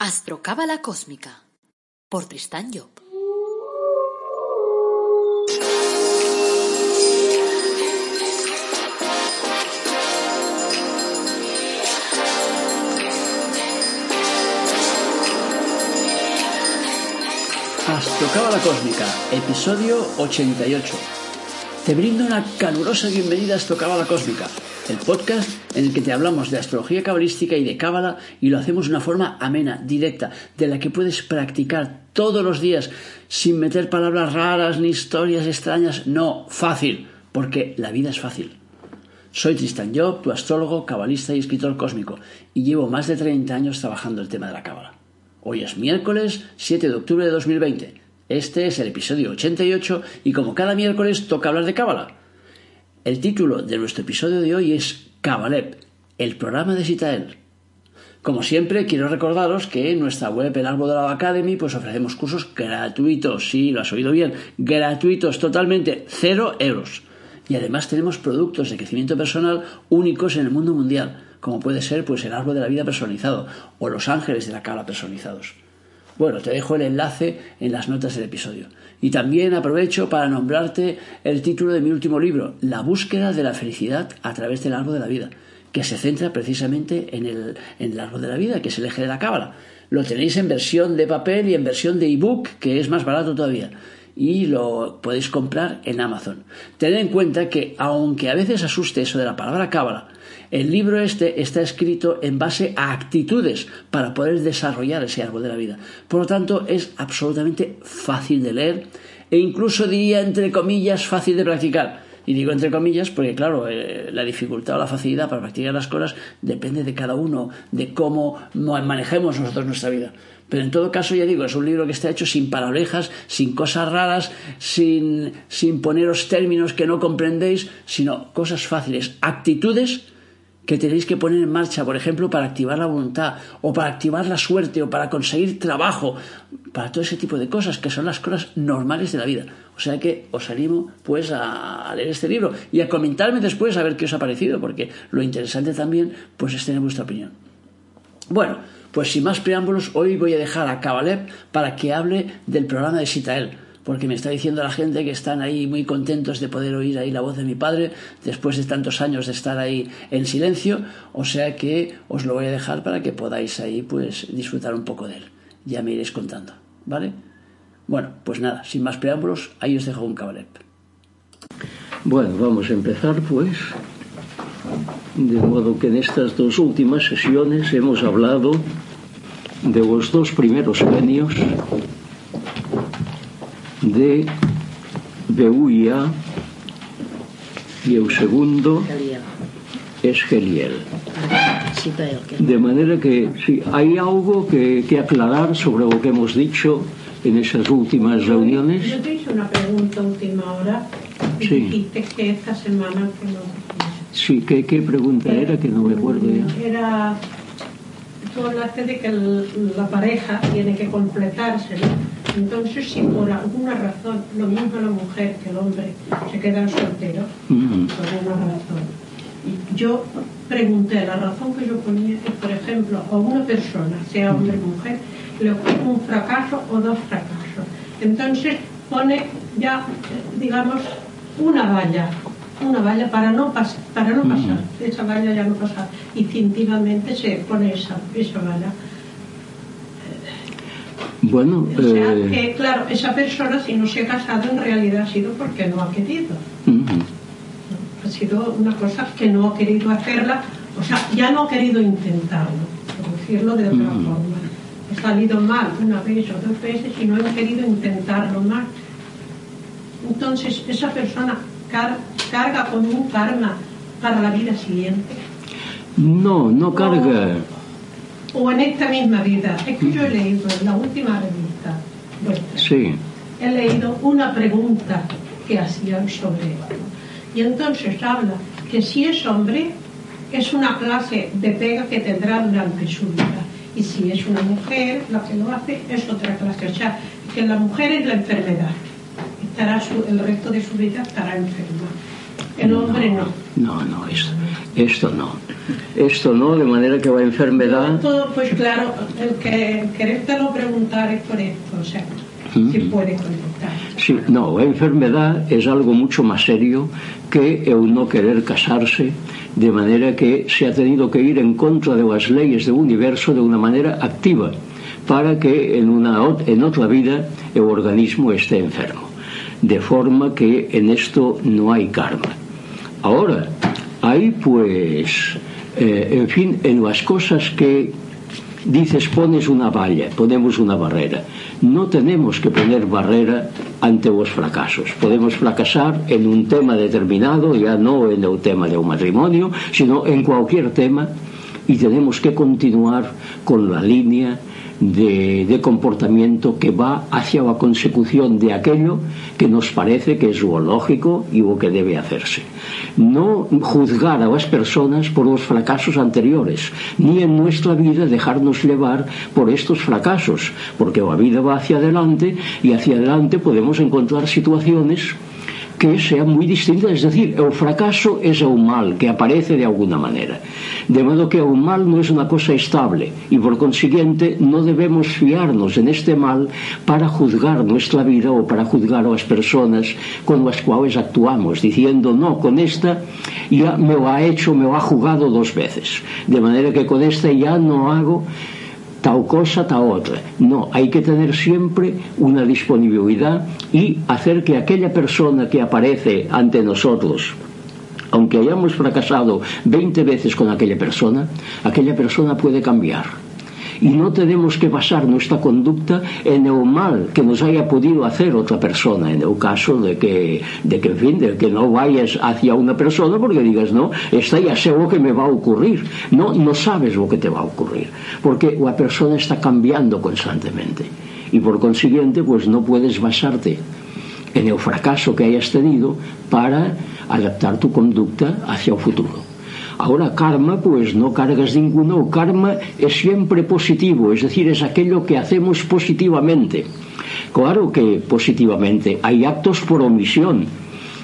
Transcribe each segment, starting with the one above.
Astrocábala Cósmica por Tristán Job. Astrocábala Cósmica, episodio 88. Te brindo una calurosa bienvenida a Astrocábala Cósmica, el podcast en el que te hablamos de astrología cabalística y de cábala y lo hacemos de una forma amena, directa, de la que puedes practicar todos los días sin meter palabras raras ni historias extrañas. No, fácil, porque la vida es fácil. Soy Tristan Job, tu astrólogo, cabalista y escritor cósmico, y llevo más de 30 años trabajando el tema de la cábala. Hoy es miércoles 7 de octubre de 2020. Este es el episodio 88 y como cada miércoles toca hablar de cábala. El título de nuestro episodio de hoy es Cabalep, el programa de Citael. Como siempre, quiero recordaros que en nuestra web, el Árbol de la Academy, pues ofrecemos cursos gratuitos, sí, lo has oído bien, gratuitos totalmente, cero euros. Y además tenemos productos de crecimiento personal únicos en el mundo mundial, como puede ser pues el árbol de la vida personalizado o los ángeles de la cábala personalizados. Bueno, te dejo el enlace en las notas del episodio. Y también aprovecho para nombrarte el título de mi último libro, La búsqueda de la felicidad a través del árbol de la vida, que se centra precisamente en el, en el árbol de la vida, que es el eje de la cábala. Lo tenéis en versión de papel y en versión de ebook, que es más barato todavía. Y lo podéis comprar en Amazon. Tened en cuenta que, aunque a veces asuste eso de la palabra cábala, el libro este está escrito en base a actitudes para poder desarrollar ese árbol de la vida. Por lo tanto, es absolutamente fácil de leer e incluso diría, entre comillas, fácil de practicar. Y digo entre comillas porque, claro, eh, la dificultad o la facilidad para practicar las cosas depende de cada uno, de cómo manejemos nosotros nuestra vida. Pero en todo caso, ya digo, es un libro que está hecho sin paralejas, sin cosas raras, sin, sin poneros términos que no comprendéis, sino cosas fáciles, actitudes que tenéis que poner en marcha, por ejemplo, para activar la voluntad, o para activar la suerte, o para conseguir trabajo, para todo ese tipo de cosas, que son las cosas normales de la vida. O sea que os animo pues a leer este libro y a comentarme después a ver qué os ha parecido, porque lo interesante también pues es tener vuestra opinión. Bueno, pues sin más preámbulos, hoy voy a dejar a Cabalep para que hable del programa de Sitael porque me está diciendo la gente que están ahí muy contentos de poder oír ahí la voz de mi padre después de tantos años de estar ahí en silencio, o sea que os lo voy a dejar para que podáis ahí pues disfrutar un poco de él. Ya me iréis contando, ¿vale? Bueno, pues nada, sin más preámbulos, ahí os dejo un cabaret. Bueno, vamos a empezar pues. De modo que en estas dos últimas sesiones hemos hablado de los dos primeros genios de Beuia y el segundo es Geliel. De manera que sí, hay algo que, que, aclarar sobre lo que hemos dicho en esas últimas reuniones. Yo te hice una pregunta última hora y Sí. dijiste que esta semana que no Sí, ¿qué, qué pregunta era? Que no me acuerdo ya. Era, tú hablaste de que el- la pareja tiene que completarse, ¿no? Entonces, si por alguna razón, lo mismo la mujer que el hombre se quedan solteros, Mm, por una razón. Y Yo pregunté, la razón que yo ponía es, por ejemplo, a una persona, sea hombre o mujer, le ocurre un fracaso o dos fracasos. Entonces pone ya, eh, digamos, una valla, una valla para no, pas- para no pasar, esa valla ya no pasa. Instintivamente se pone esa, esa valla. Bueno, O sea, eh, que, claro, esa persona si no se ha casado en realidad ha sido porque no ha querido. ha sido una cosa que no ha querido hacerla, o sea, ya no ha querido intentarlo, por decirlo de otra forma. Ha salido mal una vez o dos veces y no ha querido intentarlo más. Entonces, esa persona car- carga con un karma para la vida siguiente, no, no carga. o en esta misma vida. Es que yo he leído en la última revista vuestra, Sí, he leído una pregunta que hacían sobre esto. Y entonces habla que si es hombre, es una clase de pega que tendrá durante su vida. Y si es una mujer, la que lo hace es otra clase. O sea, que la mujer es la enfermedad. Estará su- el resto de su vida estará enferma. El hombre no. No, no, esto, esto no. Esto no, de manera que la enfermedad... Todo, pues claro, el que quererte lo preguntar es por esto, o sea, si puede contestar. Sí, no, la enfermedad es algo mucho más serio que el no querer casarse, de manera que se ha tenido que ir en contra de las leyes del universo de una manera activa, para que en, una, en otra vida el organismo esté enfermo. De forma que en esto no hay karma. Ahora, aí pues, eh, en fin, en las cosas que dices pones unha valla, ponemos unha barrera. No tenemos que poner barrera ante os fracasos. Podemos fracasar en un tema determinado, ya no en o tema de un matrimonio, sino en cualquier tema, y tenemos que continuar con la línea de, comportamiento que va hacia la consecución de aquello que nos parece que es lo lógico y lo que debe hacerse. No juzgar a las personas por los fracasos anteriores, ni en nuestra vida dejarnos llevar por estos fracasos, porque la vida va hacia adelante y hacia adelante podemos encontrar situaciones que sean moi distintas, es decir, o fracaso é o mal que aparece de alguna maneira. De modo que o mal non é unha cosa estable e por consiguiente non debemos fiarnos en este mal para juzgar nuestra vida ou para juzgar as personas con as cuales actuamos, diciendo, no, con esta ya me lo ha hecho, me lo ha jugado dos veces. De maneira que con esta ya no hago tal cosa, tal otra. No, hay que tener siempre una disponibilidad y hacer que aquella persona que aparece ante nosotros, aunque hayamos fracasado 20 veces con aquella persona, aquella persona puede cambiar y no tenemos que basar nuestra conducta en el mal que nos haya podido hacer otra persona, en el caso de que, de que en fin, de que no vayas hacia una persona porque digas, no, esta ya sé lo que me va a ocurrir. No, no sabes lo que te va a ocurrir, porque la persona está cambiando constantemente y por consiguiente pues no puedes basarte en el fracaso que hayas tenido para adaptar tu conducta hacia el futuro. Ahora, karma, pues no cargas ninguno. Karma es siempre positivo, es decir, es aquello que hacemos positivamente. Claro que positivamente. Hay actos por omisión.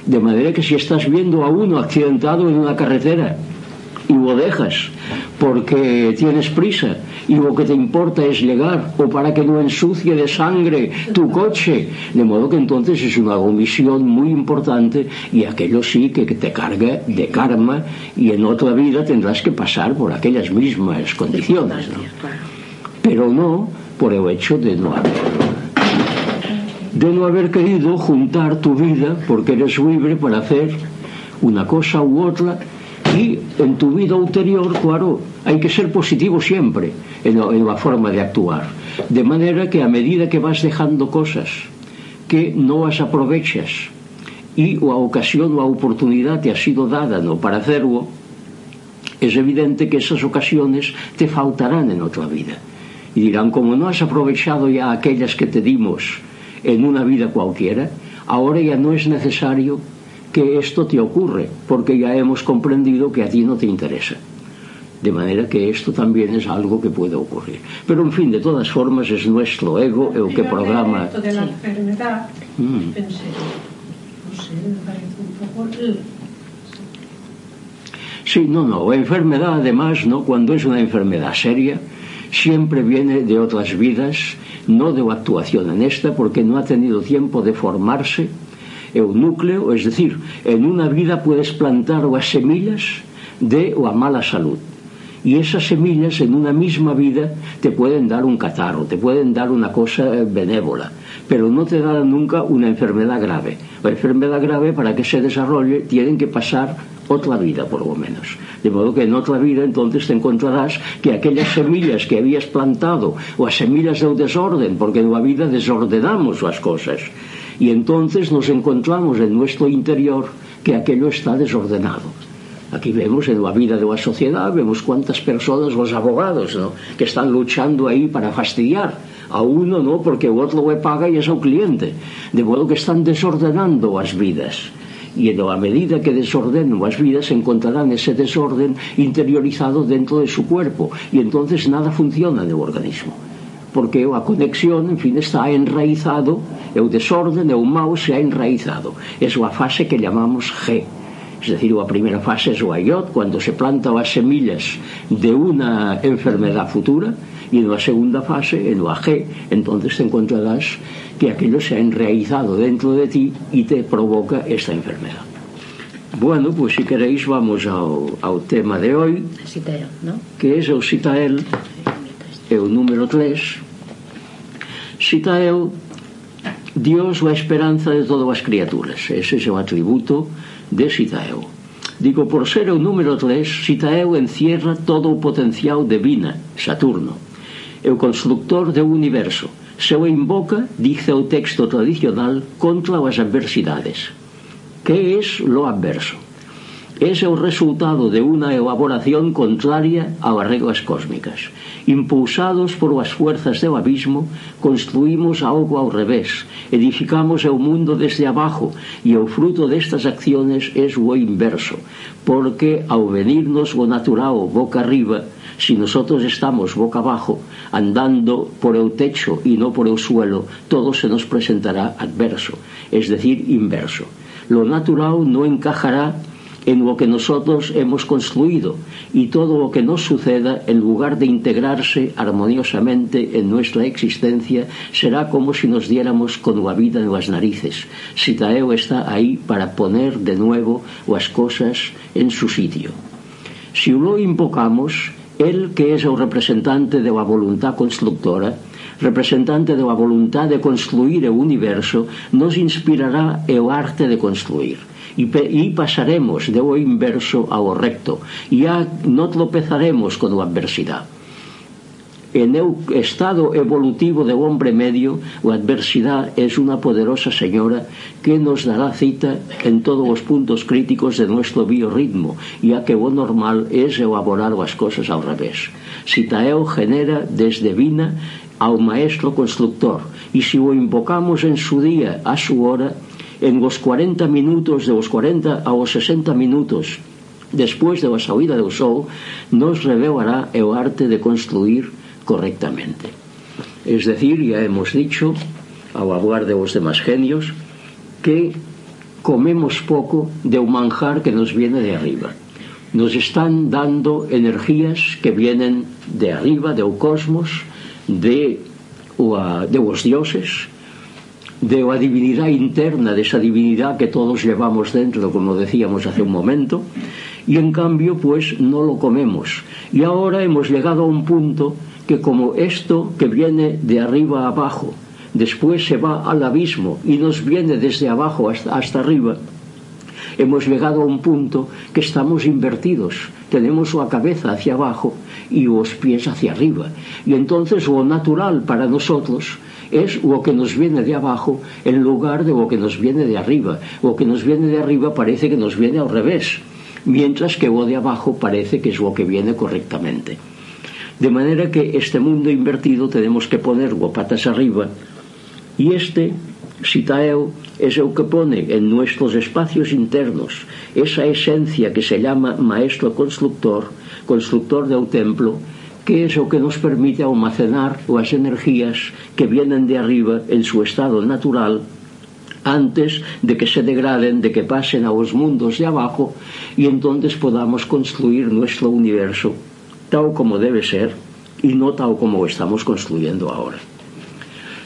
De manera que si estás viendo a uno accidentado en una carretera y lo dejas porque tienes prisa y lo que te importa es llegar o para que no ensucie de sangre tu coche. De modo que entonces es una omisión muy importante y aquello sí que te carga de karma y en otra vida tendrás que pasar por aquellas mismas condiciones. Pero no por el hecho de no haber de no haber querido juntar tu vida porque eres libre para hacer una cosa u otra ti en tu vida ulterior claro, hai que ser positivo sempre en, en a forma de actuar. De maneira que a medida que vas dejando cosas que non as aprovechas e a ocasión ou a oportunidade ha sido dada no? Para hacerlo es evidente que esas ocasiones te faltarán en otra vida. Y dirán como no has aprovechado ya aquellas que te dimos en una vida cualquiera ahora ya no es necesario que esto te ocurre, porque ya hemos comprendido que a ti no te interesa. De manera que esto también es algo que puede ocurrir. Pero en fin, de todas formas es nuestro ego el que programa. Esto de la enfermedad, mm. pensé, no sé, me parece un poco. Sí, no, no. La enfermedad, además, ¿no? cuando es una enfermedad seria, siempre viene de otras vidas, no de la actuación en esta, porque no ha tenido tiempo de formarse é o núcleo, es decir, en una vida puedes plantar o as semillas de o a mala salud. Y esas semillas en una misma vida te pueden dar un catarro, te pueden dar una cosa eh, benévola, pero no te dan nunca una enfermedad grave. La enfermedad grave para que se desarrolle tienen que pasar otra vida por lo menos. De modo que en otra vida entonces te encontrarás que aquellas semillas que habías plantado o as semillas do desorden, porque en la vida desordenamos as cosas, Y entonces nos encontramos en nuestro interior que aquello está desordenado. Aquí vemos en la vida de la sociedad, vemos cuántas personas, los abogados, ¿no? que están luchando ahí para fastidiar a uno, ¿no? porque el otro le paga y es un cliente. De modo que están desordenando las vidas. Y en la medida que desordenen las vidas, encontrarán ese desorden interiorizado dentro de su cuerpo. Y entonces nada funciona en el organismo porque a conexión, en fin, está enraizado, e o desorden e o mau se ha enraizado. É a fase que chamamos G. Es decir, a primeira fase é o aiot, cando se planta as semillas de unha enfermedad futura, e na segunda fase, en o AG, entonces te encontrarás que aquello se ha enraizado dentro de ti e te provoca esta enfermedad. Bueno, pues, si queréis vamos ao, ao tema de hoy, Citael, ¿no? que é o Citael, é o número 3 cita eu Dios a esperanza de todas as criaturas ese é o atributo de Citael. digo por ser o número 3 Citael encierra todo o potencial de Vina, Saturno é o constructor do universo se o invoca, dice o texto tradicional contra as adversidades. Que é lo adverso? Ese é o resultado de unha evaporación contraria ás reglas cósmicas. Impulsados por as fuerzas do abismo, construímos algo ao revés, edificamos o mundo desde abajo e o fruto destas acciones é o inverso, porque ao venirnos o natural boca arriba, si nosotros estamos boca abajo, andando por el techo y no por el suelo, todo se nos presentará adverso, es decir, inverso. Lo natural no encajará en lo que nosotros hemos construido y todo lo que nos suceda, en lugar de integrarse armoniosamente en nuestra existencia, será como si nos diéramos con la vida en las narices. Sitaeo está ahí para poner de nuevo las cosas en su sitio. Si lo invocamos, él que es el representante de la voluntad constructora, representante de la voluntad de construir el universo, nos inspirará el arte de construir e, e pasaremos de o inverso ao recto e a, non tropezaremos con a adversidade en o estado evolutivo do hombre medio, a adversidade é unha poderosa señora que nos dará cita en todos os puntos críticos de nuestro biorritmo, e a que o normal é elaborar as cosas ao revés. Citaeo genera desde Vina ao maestro constructor, e se o invocamos en su día a su hora, en os 40 minutos, de os 40 aos 60 minutos despois da de saída do sol, nos revelará o arte de construir correctamente. Es decir, ya hemos dicho, ao hablar de os demás genios, que comemos pouco de un manjar que nos viene de arriba. Nos están dando energías que vienen de arriba, do cosmos, de, de os dioses, de a divinidade interna desa divinidade que todos llevamos dentro como decíamos hace un momento y en cambio pues no lo comemos. Y ahora hemos llegado a un punto que como esto que viene de arriba abajo después se va al abismo y nos viene desde abajo hasta, hasta arriba hemos llegado a un punto que estamos invertidos. Tenemos la cabeza hacia abajo y los pies hacia arriba. Y entonces lo natural para nosotros es lo que nos viene de abajo en lugar de lo que nos viene de arriba. Lo que nos viene de arriba parece que nos viene al revés, mientras que lo de abajo parece que es lo que viene correctamente. De manera que este mundo invertido tenemos que ponerlo patas arriba y este Sitaeo es el que pone en nuestros espacios internos esa esencia que se llama maestro constructor, constructor del templo, que es o que nos permite almacenar as energías que vienen de arriba en su estado natural antes de que se degraden, de que pasen a los mundos de abajo y entonces podamos construir nuestro universo tal como debe ser y no tal como estamos construyendo ahora.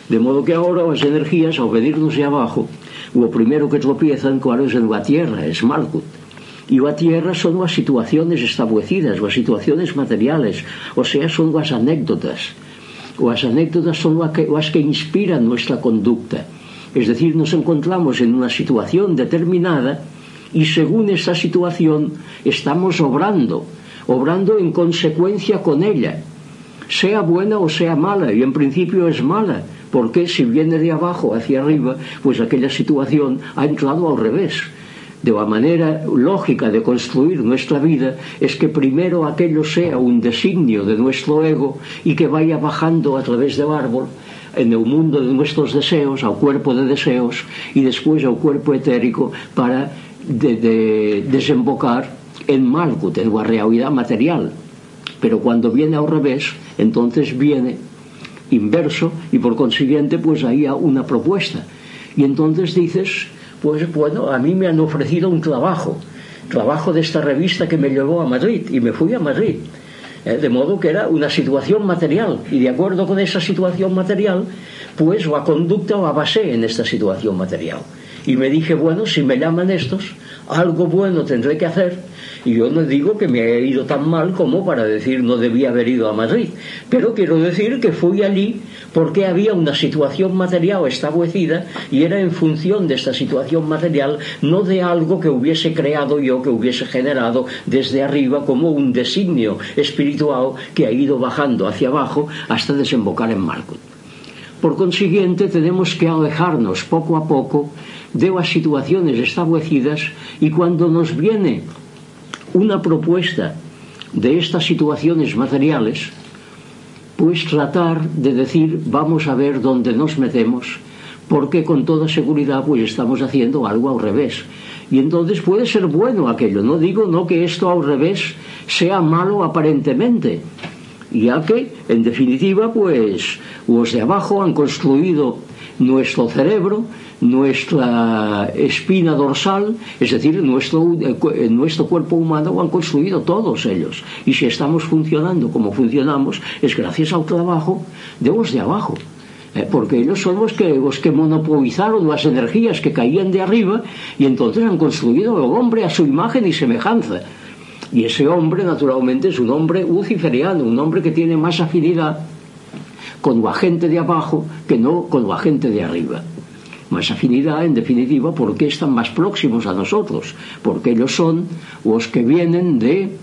De modo que ahora as energías, ao venirnos de abajo, o primero que tropiezan, claro, es en la Tierra, es Malkuth E a tierra son as situaciones establecidas, as situaciones materiales, o sea, son as anécdotas. O as anécdotas son as que inspiran nuestra conducta. Es decir, nos encontramos en una situación determinada y según esa situación estamos obrando, obrando en consecuencia con ella, sea buena o sea mala, y en principio es mala, porque si viene de abajo hacia arriba, pues aquella situación ha entrado al revés de la manera lógica de construir nuestra vida es que primero aquello sea un designio de nuestro ego y que vaya bajando a través del árbol en el mundo de nuestros deseos, al cuerpo de deseos y después al cuerpo etérico para de, de desembocar en Malkut, en la realidad material. Pero cuando viene al revés, entonces viene inverso y por consiguiente pues ahí hay una propuesta. Y entonces dices, pues bueno, a mí me han ofrecido un trabajo trabajo de esta revista que me llevó a Madrid y me fui a Madrid. ¿eh? De modo que era una situación material y de acuerdo con esa situación material, pues o a conducta o a base en esta situación material. Y me dije, bueno, si me llaman estos, algo bueno tendré que hacer y yo no digo que me haya ido tan mal como para decir no debía haber ido a Madrid, pero quiero decir que fui allí porque había una situación material establecida y era en función de esta situación material, no de algo que hubiese creado yo, que hubiese generado desde arriba como un designio espiritual que ha ido bajando hacia abajo hasta desembocar en Malkut. Por consiguiente, tenemos que alejarnos poco a poco de las situaciones establecidas y cuando nos viene una propuesta de estas situaciones materiales, pues tratar de decir, vamos a ver dónde nos metemos, porque con toda seguridad pues estamos haciendo algo al revés. Y entonces puede ser bueno aquello, no digo no que esto al revés sea malo aparentemente, ya que en definitiva pues los de abajo han construido nuestro cerebro nuestra espina dorsal, es decir, nuestro, eh, nuestro cuerpo humano lo han construido todos ellos. Y si estamos funcionando como funcionamos, es gracias al trabajo de los de abajo. Eh, porque ellos son los que, que monopolizaron las energías que caían de arriba y entonces han construido al hombre a su imagen y semejanza. Y ese hombre, naturalmente, es un hombre luciferiano, un hombre que tiene más afinidad con la gente de abajo que no con la gente de arriba más afinidad, en definitiva, porque están más próximos a nosotros, porque ellos son los que vienen de,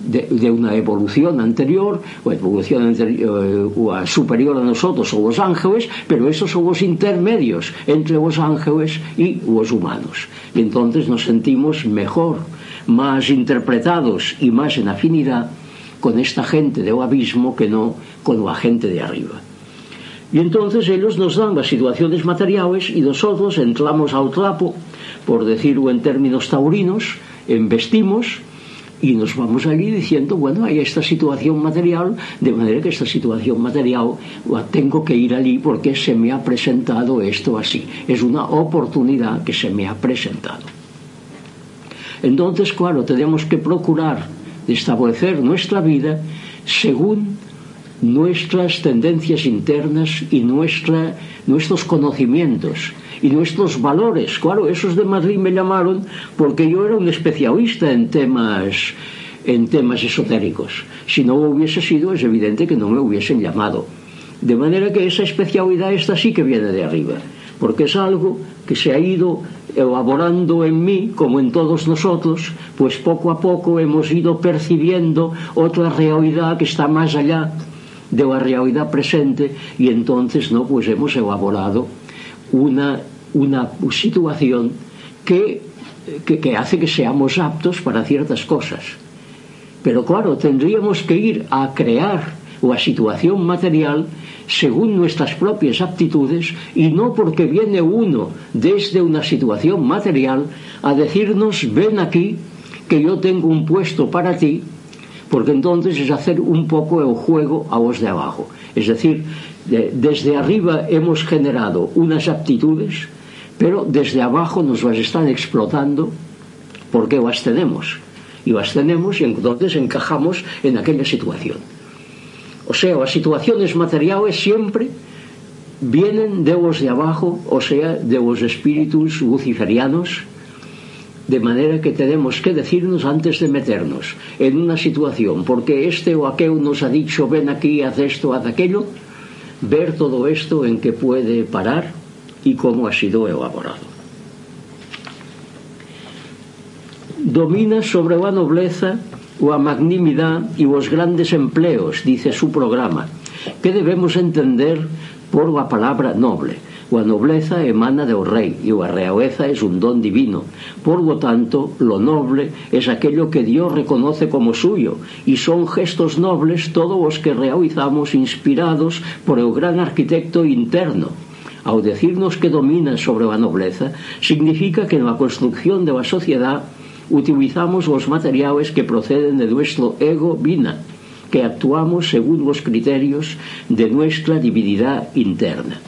de, una evolución anterior, o evolución anterior, o superior a nosotros, o los ángeles, pero esos son los intermedios entre los ángeles y los humanos. Y entonces nos sentimos mejor, más interpretados y más en afinidad con esta gente del abismo que no con la gente de arriba. E entonces ellos nos dan las situaciones materiales e dos outros entramos ao trapo, por decirlo en términos taurinos, investimos y nos vamos allí diciendo, bueno, hay esta situación material, de manera que esta situación material tengo que ir allí porque se me ha presentado esto así. Es una oportunidad que se me ha presentado. Entonces, claro, tenemos que procurar establecer nuestra vida según nuestras tendencias internas y nuestra, nuestros conocimientos y nuestros valores. Claro, esos de Madrid me llamaron porque yo era un especialista en temas en temas esotéricos. Si no hubiese sido, es evidente que no me hubiesen llamado. De manera que esa especialidad esta sí que viene de arriba, porque es algo que se ha ido elaborando en mí, como en todos nosotros, pues poco a poco hemos ido percibiendo otra realidad que está más allá de la realidad presente y entonces no pues hemos elaborado una, una situación que, que, que hace que seamos aptos para ciertas cosas. Pero claro tendríamos que ir a crear la situación material según nuestras propias aptitudes y no porque viene uno desde una situación material a decirnos ven aquí que yo tengo un puesto para ti porque entonces es hacer un poco el juego a los de abajo. Es decir, desde arriba hemos generado unas aptitudes, pero desde abajo nos las están explotando porque las tenemos. Y las tenemos y entonces encajamos en aquella situación. O sea, las situaciones materiales siempre vienen de los de abajo, o sea, de los espíritus luciferianos, De maneira que tenemos que decirnos antes de meternos en unha situación, porque este o aquel nos ha dicho ven aquí, haz esto, haz aquello, ver todo esto en que puede parar e como ha sido elaborado. Domina sobre a nobleza ou a magnimidad e os grandes empleos, dice su programa, que debemos entender por a palabra noble? coa nobleza emana do rei e a realeza é un don divino. Por lo tanto, lo noble é aquello que Dios reconoce como suyo e son gestos nobles todos os que realizamos inspirados por o gran arquitecto interno, ao decirnos que domina sobre a nobleza, significa que na construcción da sociedade utilizamos os materiales que proceden de nuestro ego vina, que actuamos según os criterios de nuestra divinidade interna.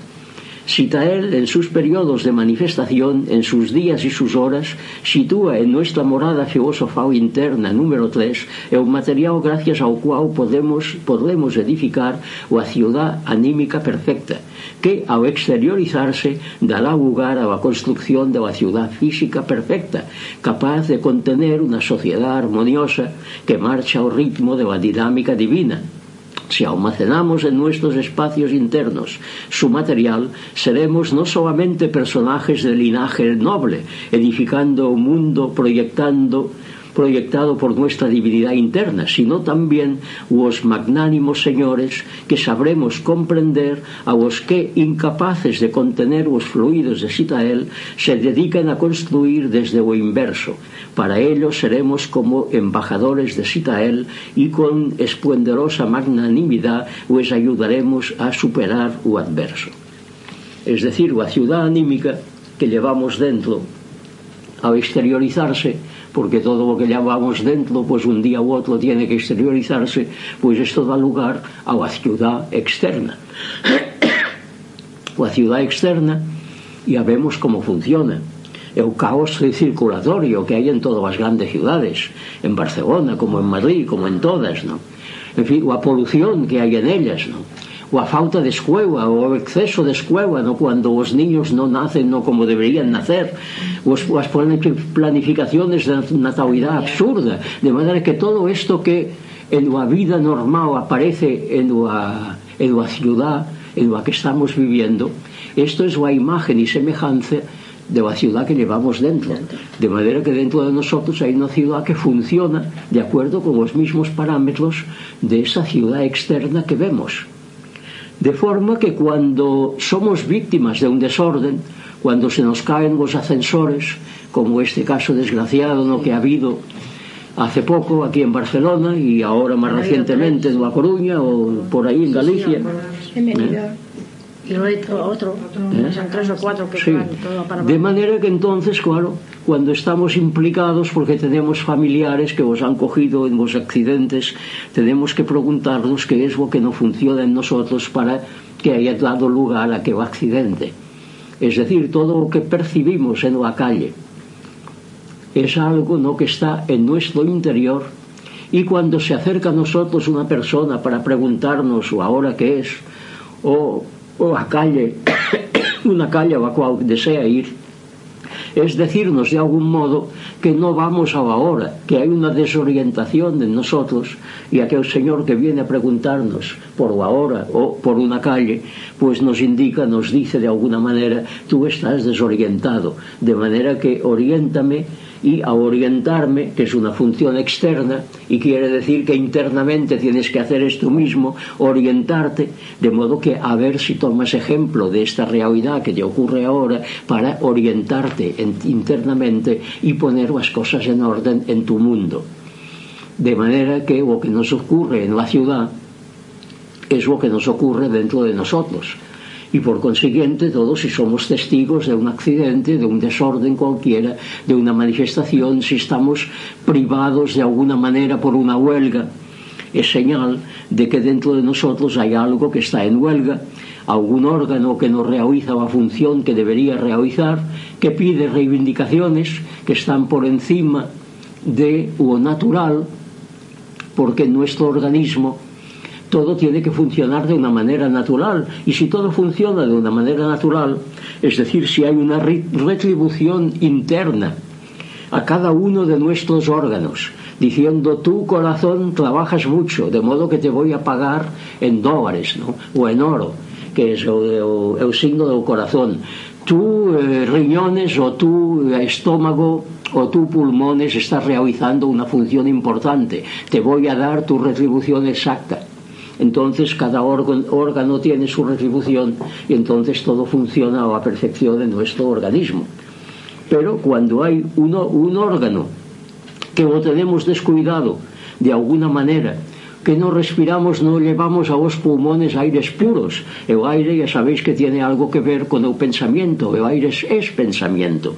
Sitael, en sus periodos de manifestación, en sus días y sus horas, sitúa en nuestra morada filosofal interna número 3 el o material gracias ao cual podemos, podemos edificar a ciudad anímica perfecta, que, ao exteriorizarse, dará lugar a la construcción de la ciudad física perfecta, capaz de contener una sociedad armoniosa que marcha ao ritmo de la dinámica divina, si almacenamos en nuestros espacios internos su material, seremos no solamente personajes de linaje noble, edificando un mundo, proyectando proyectado por nuestra divinidad interna, sino también vos magnánimos señores que sabremos comprender a vos que, incapaces de contener vos fluidos de Sitael, se dedican a construir desde o inverso. Para ello seremos como embajadores de Sitael y con esplendorosa magnanimidad vos ayudaremos a superar o adverso. Es decir, la ciudad anímica que llevamos dentro ao exteriorizarse porque todo o que levamos dentro, pois un día ou outro tiene que exteriorizarse, pois isto dá lugar a unha ciudad externa. a ciudad externa ya vemos como funciona. É o caos circulatorio que hai en todas as grandes ciudades, en Barcelona, como en Madrid, como en todas, non? En fin, a polución que hai en ellas, non? ou a falta de escuela ou o exceso de escuela no, cando os niños non nacen no como deberían nacer os, as planificaciones de natalidade absurda de maneira que todo isto que en a vida normal aparece en a, en a ciudad en a que estamos viviendo isto é es a imagen e semejanza de la ciudad que llevamos dentro. De manera que dentro de nosotros hay una ciudad que funciona de acuerdo con los mismos parámetros de esa ciudad externa que vemos. De forma que cuando somos víctimas de un desorden, cuando se nos caen los ascensores, como este caso desgraciado ¿no? que ha habido hace poco aquí en Barcelona y ahora más recientemente en La Coruña o por ahí en Galicia. ¿eh? Y luego otro, ¿Eh? son tres o cuatro que sí. todo para De manera que entonces, claro, cuando estamos implicados porque tenemos familiares que os han cogido en los accidentes, tenemos que preguntarnos qué es lo que no funciona en nosotros para que haya dado lugar a que o accidente. Es decir, todo lo que percibimos en la calle es algo ¿no? que está en nuestro interior y cuando se acerca a nosotros una persona para preguntarnos o ahora qué es, o o a calle, una calle a la cual desea ir, es decirnos de algún modo que no vamos a la hora, que hay una desorientación en nosotros y aquel Señor que viene a preguntarnos por la hora o por una calle, pues nos indica, nos dice de alguna manera, tú estás desorientado, de manera que oriéntame y a orientarme, que es una función externa, y quiere decir que internamente tienes que hacer esto mismo, orientarte, de modo que a ver si tomas ejemplo de esta realidad que te ocurre ahora para orientarte internamente y poner las cosas en orden en tu mundo. De manera que lo que nos ocurre en la ciudad es lo que nos ocurre dentro de nosotros e por consiguiente todos si somos testigos de un accidente, de un desorden cualquiera, de una manifestación, si estamos privados de alguna manera por una huelga, es señal de que dentro de nosotros hay algo que está en huelga, algún órgano que no realiza la función que debería realizar, que pide reivindicaciones que están por encima de lo natural, porque nuestro organismo todo tiene que funcionar de una manera natural. Y si todo funciona de una manera natural, es decir, si hay una retribución interna a cada uno de nuestros órganos, diciendo tu corazón trabajas mucho, de modo que te voy a pagar en dólares ¿no? o en oro, que es el, signo del corazón. Tú eh, riñones o tu estómago o tu pulmones estás realizando una función importante, te voy a dar tu retribución exacta entonces cada órgano, tiene su retribución y entonces todo funciona a la perfección de nuestro organismo. Pero cuando hay uno, un órgano que lo tenemos descuidado de alguna manera, que no respiramos, no llevamos a los pulmones aires puros. El aire ya sabéis que tiene algo que ver con el pensamiento, el aire es, es pensamiento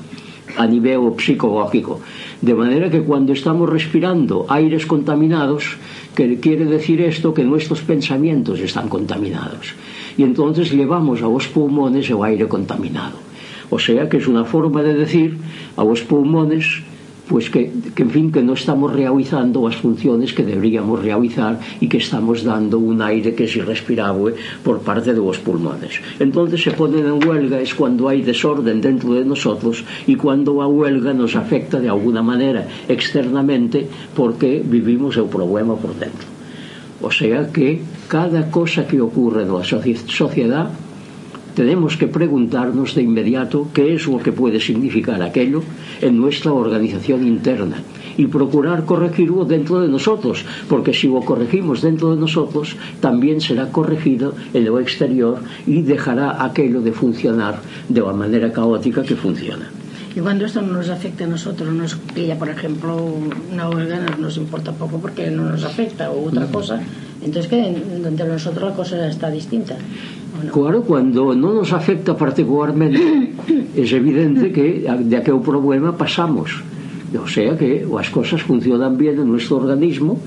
a nivel psicológico. De manera que cuando estamos respirando aires contaminados, que quiere decir esto que nuestros pensamientos están contaminados. Y entonces llevamos a los pulmones el aire contaminado. O sea que es una forma de decir a los pulmones pois que, que en fin, que non estamos realizando as funciones que deberíamos realizar e que estamos dando un aire que se irrespirable por parte de los pulmones. Entonces se ponen en huelga es cuando hai desorden dentro de nosotros e cuando a huelga nos afecta de alguna manera externamente porque vivimos o problema por dentro. O sea que cada cosa que ocurre en la sociedad tenemos que preguntarnos de inmediato qué es lo que puede significar aquello en nuestra organización interna y procurar corregirlo dentro de nosotros, porque si lo corregimos dentro de nosotros, también será corregido en lo exterior y dejará aquello de funcionar de la manera caótica que funciona. Y cuando esto no nos afecta a nosotros, nos pilla, por ejemplo, una huelga, no nos importa poco porque no nos afecta o otra cosa, entonces que entre nosotros la cosa está distinta. Claro, cuando no nos afecta particularmente, es evidente que de aquel problema pasamos. O sea que las cosas funcionan bien en nuestro organismo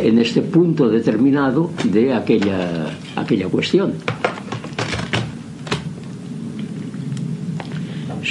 en este punto determinado de aquella, aquella cuestión.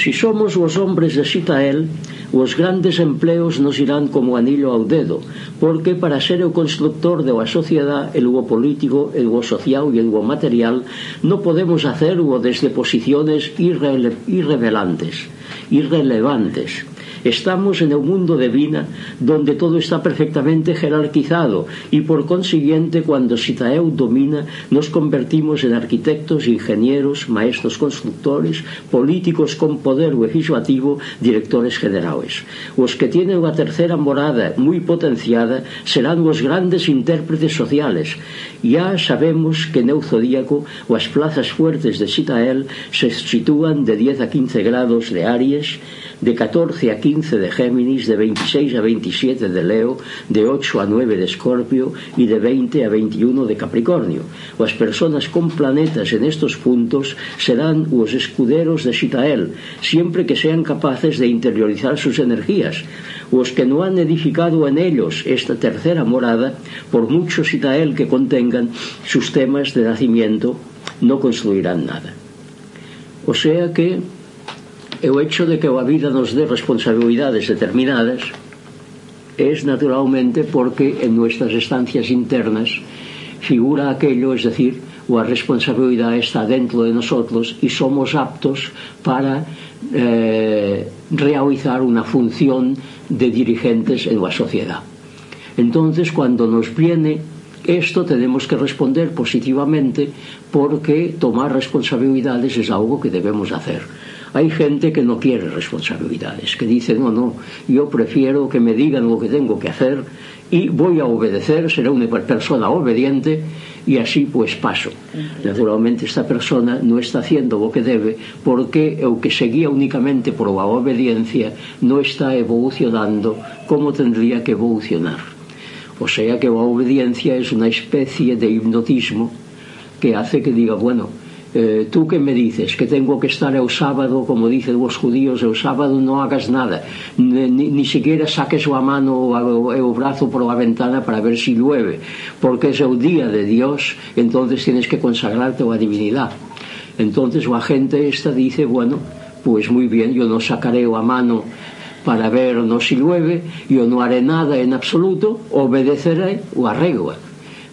Si somos os hombres de Sitael, os grandes empleos nos irán como anillo ao dedo, porque para ser o constructor de a sociedade, el o político, el o social e o material, no podemos hacer o desde posiciones irre irrevelantes, irrelevantes. Estamos en un mundo de Vina, donde todo está perfectamente jerarquizado y por consiguiente cuando Sitaeu domina nos convertimos en arquitectos, ingenieros, maestros constructores, políticos con poder legislativo, directores generales. Os que tienen unha terceira morada moi potenciada serán os grandes intérpretes sociales. Ya sabemos que neu zodíaco as plazas fuertes de Sitael se sitúan de 10 a 15 grados de Aries de 14 a 15 de Géminis, de 26 a 27 de Leo, de 8 a 9 de Escorpio y de 20 a 21 de Capricornio. Las personas con planetas en estos puntos serán los escuderos de Sitael, siempre que sean capaces de interiorizar sus energías. Los que no han edificado en ellos esta tercera morada, por mucho Sitael que contengan sus temas de nacimiento, no construirán nada. O sea que el o hecho de que a vida nos dé responsabilidades determinadas es naturalmente porque en nuestras estancias internas figura aquello, es decir, a responsabilidade está dentro de nosotros y somos aptos para eh, realizar una función de dirigentes en la sociedad. Entonces, cuando nos viene esto, tenemos que responder positivamente porque tomar responsabilidades es algo que debemos hacer. Hai gente que non quiere responsabilidades, que dice, no, no, yo prefiero que me digan lo que tengo que hacer y voy a obedecer, seré una persona obediente y así pues paso. Naturalmente esta persona no está haciendo lo que debe porque o que seguía únicamente por la obediencia no está evolucionando como tendría que evolucionar. O sea que la obediencia es una especie de hipnotismo que hace que diga, bueno, eh, tú que me dices que tengo que estar o sábado como dicen os judíos o sábado non hagas nada. Ni, ni siquiera saques a mano o, o brazo por a ventana para ver si llueve porque é o día de Dios entonces tienes que consagrarte a divinidad. Entonces a gente esta dice bueno, pues muy bien yo no sacaré a mano para ver no si llueve yo no haré nada en absoluto obedeceré o a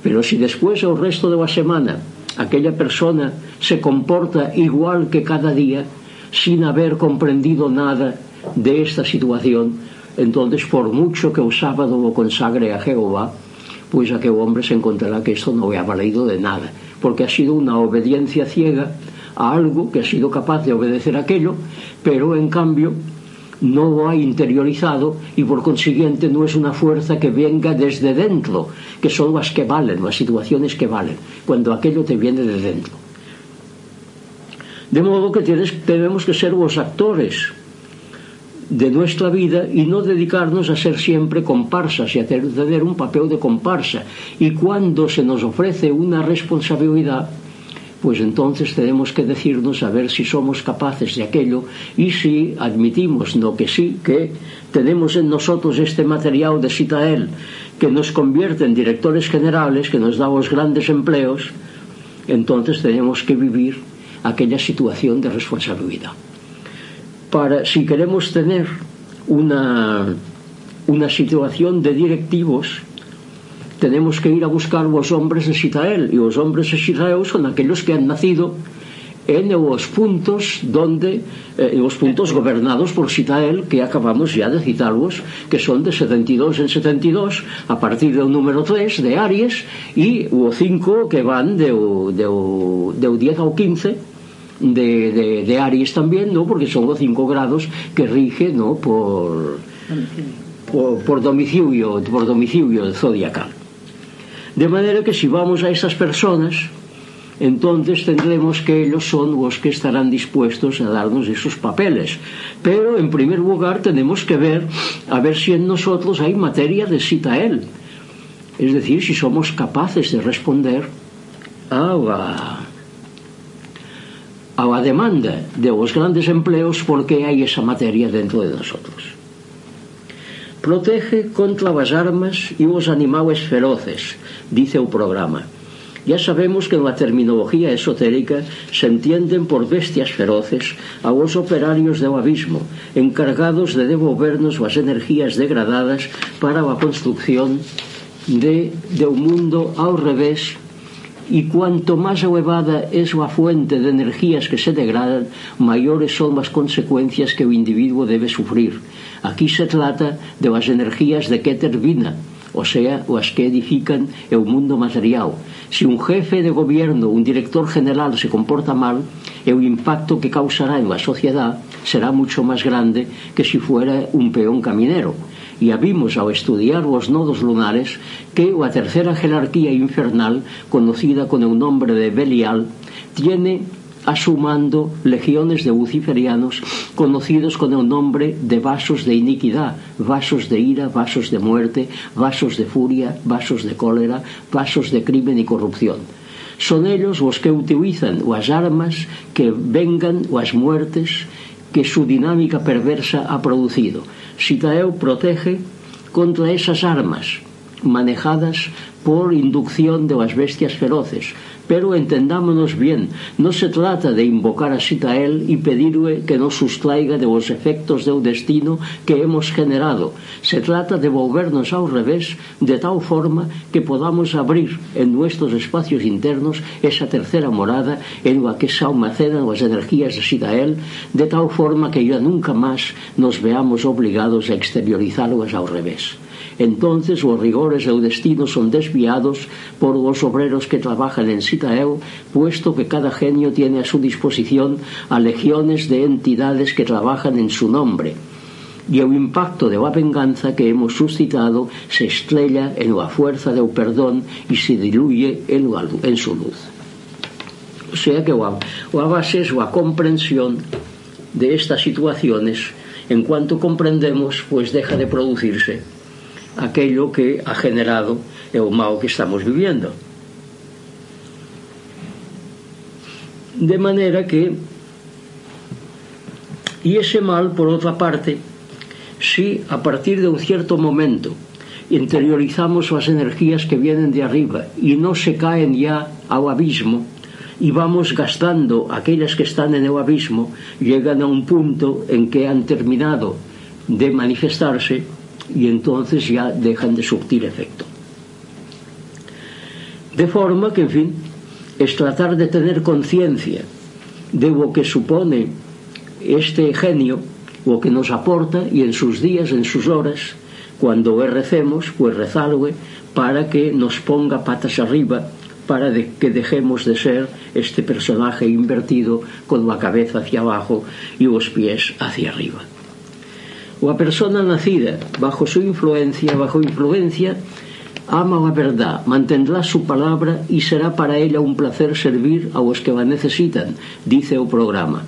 pero si después o resto de la semana aquella persona se comporta igual que cada día sin haber comprendido nada de esta situación, entonces por mucho que el sábado lo consagre a Jehová, pues aquel hombre se encontrará que esto no le ha valido de nada, porque ha sido una obediencia ciega a algo que ha sido capaz de obedecer aquello, pero en cambio no ha interiorizado y por consiguiente no es una fuerza que venga desde dentro, que son las que valen, las situaciones que valen, cuando aquello te viene de dentro. De modo que tenemos que ser los actores de nuestra vida y no dedicarnos a ser siempre comparsas y a tener un papel de comparsa. Y cuando se nos ofrece una responsabilidad, pois entonces tenemos que decirnos a ver si somos capaces de aquello y si admitimos no que sí que tenemos en nosotros este material de Sitael que nos convierte en directores generales, que nos da os grandes empleos, entonces tenemos que vivir aquella situación de responsabilidad. Para si queremos tener una una situación de directivos tenemos que ir a buscar os hombres de Xitael e os hombres de Xitael son aqueles que han nacido en os puntos donde eh, os puntos gobernados por Sitael que acabamos ya de citarvos que son de 72 en 72 a partir do número 3 de Aries e o 5 que van de o, de o, de o 10 ao 15 de, de, de Aries tamén, no? porque son os 5 grados que rige no? por, por, por domicilio por domicilio zodiacal de manera que si vamos a esas personas entonces tendremos que ellos son los que estarán dispuestos a darnos esos papeles. Pero en primer lugar tenemos que ver a ver si en nosotros hay materia de cita él. Es decir, si somos capaces de responder a la, a la demanda de los grandes empleos porque hay esa materia dentro de nosotros. protege contra as armas e os animales feroces, dice o programa. Ya sabemos que na terminología esotérica se entienden por bestias feroces a os operarios do abismo, encargados de devolvernos as energías degradadas para a construcción de, de un mundo ao revés y cuanto más elevada es la fuente de energías que se degradan, mayores son las consecuencias que el individuo debe sufrir. Aquí se trata de las energías de Keter Vina, o sea, las que edifican el mundo material. Si un jefe de gobierno, un director general se comporta mal, el impacto que causará en la sociedad será mucho más grande que si fuera un peón caminero. Ya vimos al estudiar los nodos lunares que la tercera jerarquía infernal, conocida con el nombre de Belial, tiene asumando legiones de luciferianos conocidos con el nombre de vasos de iniquidad, vasos de ira, vasos de muerte, vasos de furia, vasos de cólera, vasos de crimen y corrupción. Son ellos los que utilizan las armas que vengan las muertes que su dinámica perversa ha producido. Sidaeu protege contra esas armas manejadas por inducción de las bestias feroces Pero entendámonos bien, non se trata de invocar a Sitael e pedirle que nos sustraiga de os efectos do destino que hemos generado. Se trata de volvernos ao revés de tal forma que podamos abrir en nuestros espacios internos esa tercera morada en la que se almacenan as energías de Sitael de tal forma que ya nunca más nos veamos obligados a exteriorizarlas ao revés. Entonces los rigores del destino son desviados por los obreros que trabajan en Sitael, puesto que cada genio tiene a su disposición a legiones de entidades que trabajan en su nombre. Y el impacto de la venganza que hemos suscitado se estrella en la fuerza del perdón y se diluye en su luz. O sea que la, la base es la comprensión de estas situaciones. En cuanto comprendemos, pues deja de producirse aquello que ha generado el o mal que estamos viviendo. De maneira que y ese mal, por otra parte, si a partir de un cierto momento interiorizamos las energías que vienen de arriba y no se caen ya al abismo y vamos gastando aquellas que están en el abismo, llegan a un punto en que han terminado de manifestarse y entonces ya dejan de surtir efecto. De forma que, en fin, es tratar de tener conciencia de lo que supone este genio, lo que nos aporta y en sus días, en sus horas, cuando recemos, pues rezarle para que nos ponga patas arriba, para que dejemos de ser este personaje invertido con la cabeza hacia abajo y los pies hacia arriba O a persona nacida bajo su influencia, bajo influencia, ama a verdad, mantendrá su palabra y será para ella un placer servir a os que la necesitan, dice o programa.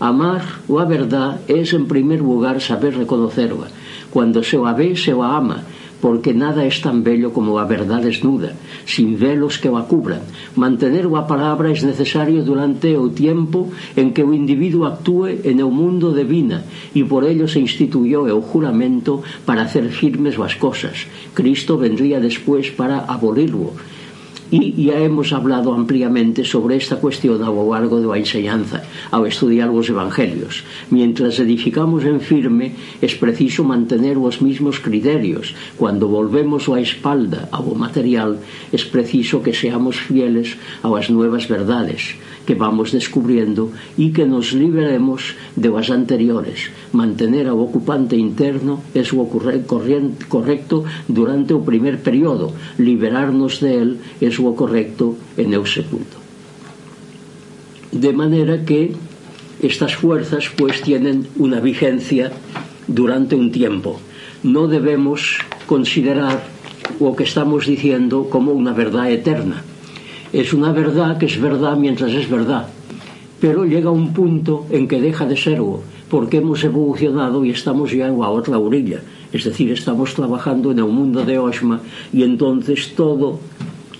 Amar a verdad es en primer lugar saber reconocerla. Cuando se la ve, se la ama, porque nada es tan bello como a verdade desnuda, sin velos que o acubran. Mantener a palabra é necesario durante o tempo en que o individuo actúe en o mundo de Vina, e por ello se instituyó o juramento para hacer firmes as cosas. Cristo vendría después para abolirlo, e ya hemos hablado ampliamente sobre esta cuestión ao largo da enseñanza ao estudiar os evangelios. Mientras edificamos en firme es preciso mantener os mismos criterios. Cuando volvemos a espalda ao material es preciso que seamos fieles ás nuevas verdades que vamos descubriendo e que nos liberemos de as anteriores. Mantener ao ocupante interno é o correcto durante o primer período. Liberarnos de él é o correcto en el segundo. De manera que estas fuerzas pues tienen una vigencia durante un tiempo. No debemos considerar o que estamos diciendo como una verdad eterna es una verdad que es verdad mientras es verdad, pero llega un punto en que deja de serlo, porque hemos evolucionado y estamos ya en la otra orilla, es decir, estamos trabajando en el mundo de Osma y entonces todo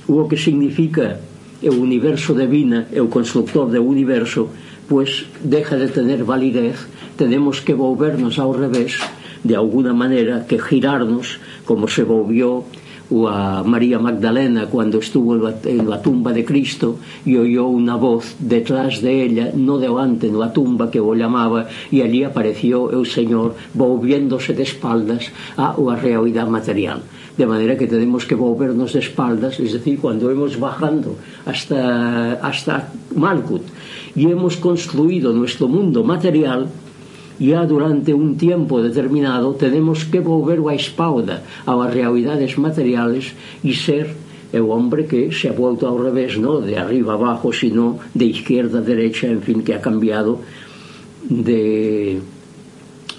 lo que significa el universo divina, el constructor del universo, pues deja de tener validez, tenemos que volvernos al revés, de alguna manera que girarnos como se volvió o a María Magdalena cuando estuvo en la tumba de Cristo y oyó una voz detrás de ella, no delante, en la tumba que lo llamaba y allí apareció el Señor volviéndose de espaldas a la realidad material. De manera que tenemos que volvernos de espaldas, es decir, cuando hemos bajando hasta, hasta Malkut y hemos construido nuestro mundo material, ya durante un tiempo determinado tenemos que volver a espalda ás realidades materiales e ser el o hombre que se ha vuelto ao revés, no de arriba abajo, sino de izquierda a derecha, en fin, que ha cambiado de,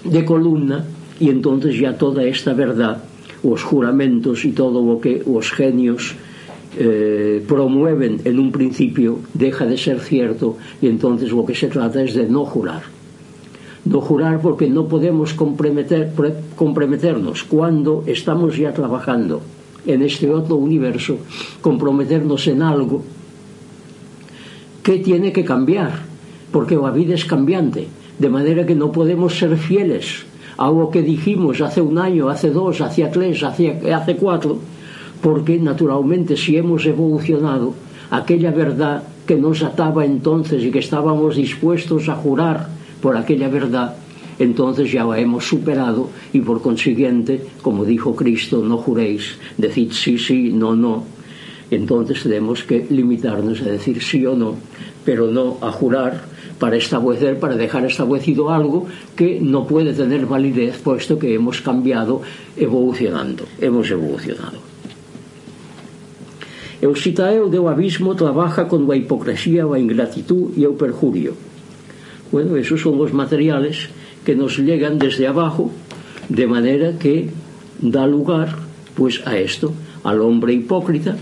de columna y entonces ya toda esta verdad, os juramentos y todo lo que os genios eh, promueven en un principio deja de ser cierto y entonces lo que se trata es de no jurar. No jurar porque no podemos comprometer, comprometernos cuando estamos ya trabajando en este otro universo, comprometernos en algo que tiene que cambiar, porque la vida es cambiante, de manera que no podemos ser fieles a lo que dijimos hace un año, hace dos, hace tres, hace, hace cuatro, porque naturalmente si hemos evolucionado, aquella verdad que nos ataba entonces y que estábamos dispuestos a jurar por aquella verdad, entonces ya la hemos superado y por consiguiente, como dijo Cristo, no juréis, decid sí, sí, no, no. Entonces tenemos que limitarnos a decir sí o no, pero no a jurar para establecer, para dejar establecido algo que no puede tener validez puesto que hemos cambiado evolucionando, hemos evolucionado. El citael del abismo trabaja con la hipocresía, la ingratitud y el perjurio Bueno, esos son los materiales que nos llegan desde abajo, de manera que da lugar pues a esto, al hombre hipócrita,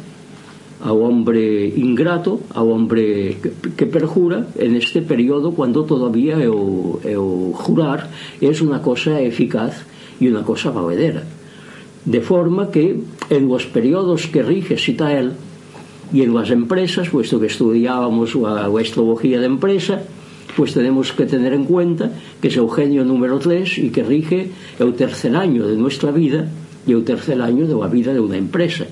ao hombre ingrato, ao hombre que, perjura en este periodo cuando todavía o, o jurar es una cosa eficaz y una cosa valedera. De forma que en los periodos que rige Sitael y en las empresas, puesto que estudiábamos la, la de empresa, pues tenemos que tener en cuenta que es Eugenio número 3 y que rige el tercer año de nuestra vida y el tercer año de la vida de una empresa.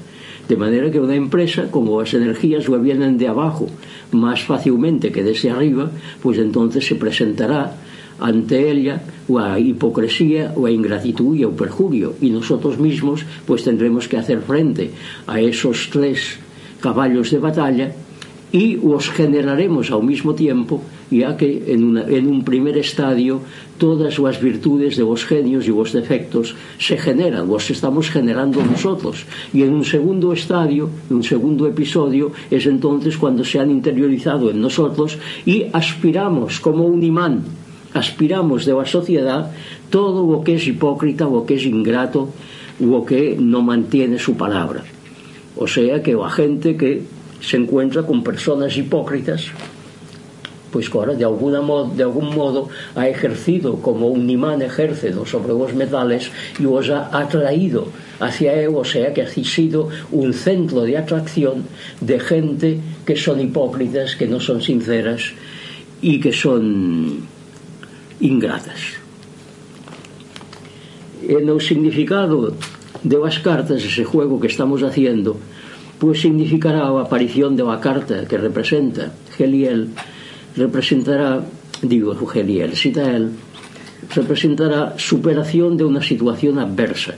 De manera que una empresa, como las energías vienen de abajo más fácilmente que desde arriba, pues entonces se presentará ante ella la hipocresía o la ingratitud y el perjurio y nosotros mismos pues tendremos que hacer frente a esos tres caballos de batalla y os generaremos ao mismo tiempo ya que en, una, en un primer estadio todas as virtudes de vos genios e vos defectos se generan, vos estamos generando nosotros. Y en un segundo estadio en un segundo episodio es entonces cuando se han interiorizado en nosotros y aspiramos como un imán aspiramos de la sociedad todo o que es hipócrita o que es ingrato o que no mantiene su palabra. O sea que la gente que se encuentra con personas hipócritas, pues que ahora de, alguna modo, de algún modo ha ejercido como un imán ejército sobre los metales y os ha atraído hacia él, o sea que ha sido un centro de atracción de gente que son hipócritas, que no son sinceras y que son ingratas. En el significado de las cartas, ese juego que estamos haciendo, pues significará la aparición de la carta que representa Geliel, representará, digo Geliel, cita él, representará superación de una situación adversa,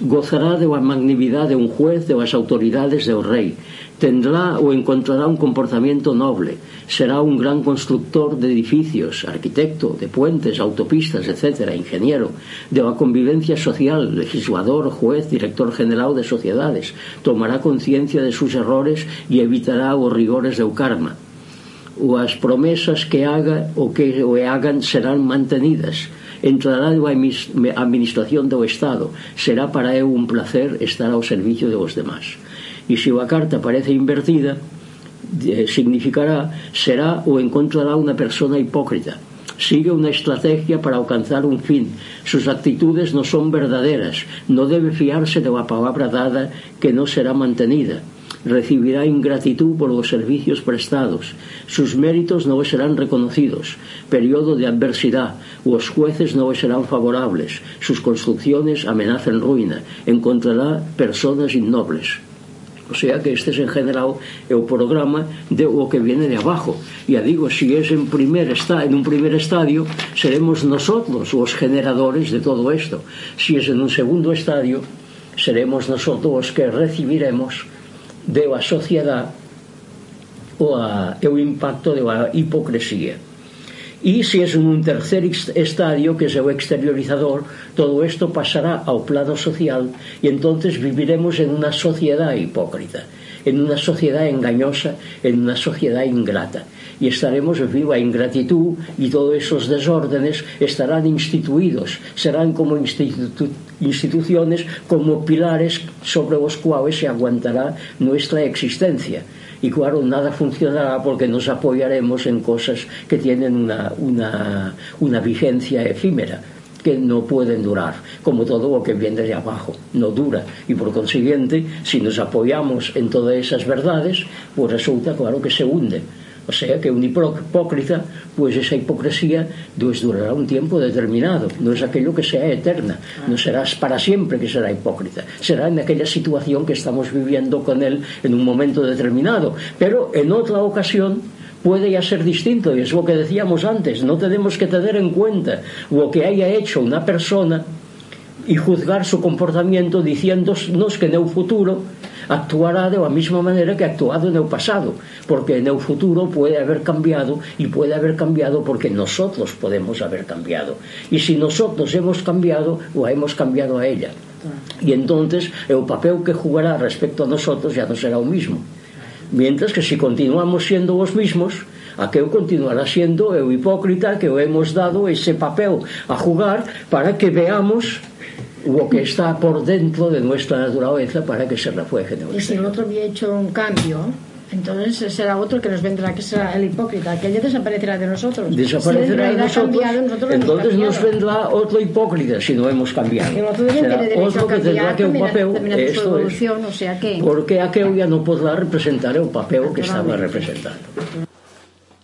gozará de unha de un juez de as autoridades do rei. Tendrá ou encontrará un comportamento noble. Será un gran constructor de edificios, arquitecto, de puentes, autopistas, etc., ingeniero, de a convivencia social, legislador, juez, director general de sociedades. Tomará conciencia de sus errores e evitará os rigores do karma. O as promesas que haga ou que o hagan serán mantenidas entrará a administración do Estado será para eu un placer estar ao servicio de vos demás e se a carta parece invertida significará será ou encontrará unha persona hipócrita sigue unha estrategia para alcanzar un fin. Sus actitudes non son verdaderas. No debe fiarse de la palabra dada que non será mantenida recibirá ingratitud por los servicios prestados, sus méritos no serán reconocidos, periodo de adversidad, los jueces no serán favorables, sus construcciones amenazan ruina, encontrará personas innobles. O sea que este es en general el programa de o que viene de abajo. Ya digo, si es en, primer está, en un primer estadio, seremos nosotros los generadores de todo esto. Si es en un segundo estadio, seremos nosotros los que recibiremos deu a sociedade ou a, o impacto da hipocresía. E se es un tercer estadio que é o exteriorizador, todo isto pasará ao plano social e entonces viviremos en unha sociedade hipócrita, en unha sociedade engañosa, en unha sociedade ingrata e estaremos en viva ingratitud e todos esos desórdenes estarán instituídos, serán como institu instituciones, como pilares sobre os cuales se aguantará nuestra existencia. Y claro, nada funcionará porque nos apoyaremos en cosas que tienen una, una, una vigencia efímera que no pueden durar, como todo lo que viene de abajo, no dura. Y por consiguiente, si nos apoyamos en todas esas verdades, pues resulta claro que se hunde. O sea que un hipócrita, pues esa hipocresía pues durará un tiempo determinado, no es aquello que sea eterna, no serás para siempre que será hipócrita, será en aquella situación que estamos viviendo con él en un momento determinado, pero en otra ocasión puede ya ser distinto, y es lo que decíamos antes, no tenemos que tener en cuenta lo que haya hecho una persona y juzgar su comportamiento diciéndonos que en el futuro actuará da mesma maneira que ha actuado no pasado, porque no futuro puede haber cambiado y puede haber cambiado porque nosotros podemos haber cambiado. Y si nosotros hemos cambiado, o hemos cambiado a ella. E entonces o papel que jugará respecto a nosotros ya no será o mismo. Mientras que si continuamos siendo os mismos, aquel continuará siendo o hipócrita que o hemos dado ese papel a jugar para que veamos lo que está por dentro de nuestra naturaleza para que se refleje Y si el otro había hecho un cambio, entonces será otro que nos vendrá, que será el hipócrita, que ya desaparecerá de nosotros. Desaparecerá si de nosotros, cambiado, nosotros entonces nos vendrá otro hipócrita si no hemos cambiado. Que otro, será otro que tendrá que un papel, esto es, o sea que... porque aquel ya no podrá representar el papel que estaba representando.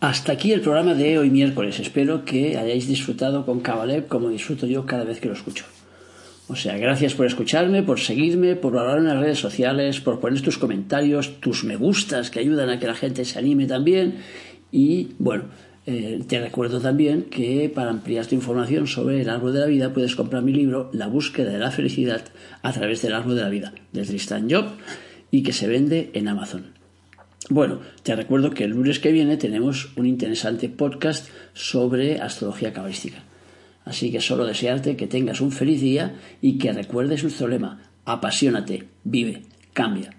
Hasta aquí el programa de hoy miércoles. Espero que hayáis disfrutado con Cabaleb como disfruto yo cada vez que lo escucho. O sea, gracias por escucharme, por seguirme, por hablar en las redes sociales, por poner tus comentarios, tus me gustas que ayudan a que la gente se anime también. Y bueno, eh, te recuerdo también que para ampliar tu información sobre el árbol de la vida puedes comprar mi libro La búsqueda de la felicidad a través del árbol de la vida de Tristan Job y que se vende en Amazon. Bueno, te recuerdo que el lunes que viene tenemos un interesante podcast sobre astrología cabalística. Así que solo desearte que tengas un feliz día y que recuerdes nuestro lema, apasionate, vive, cambia.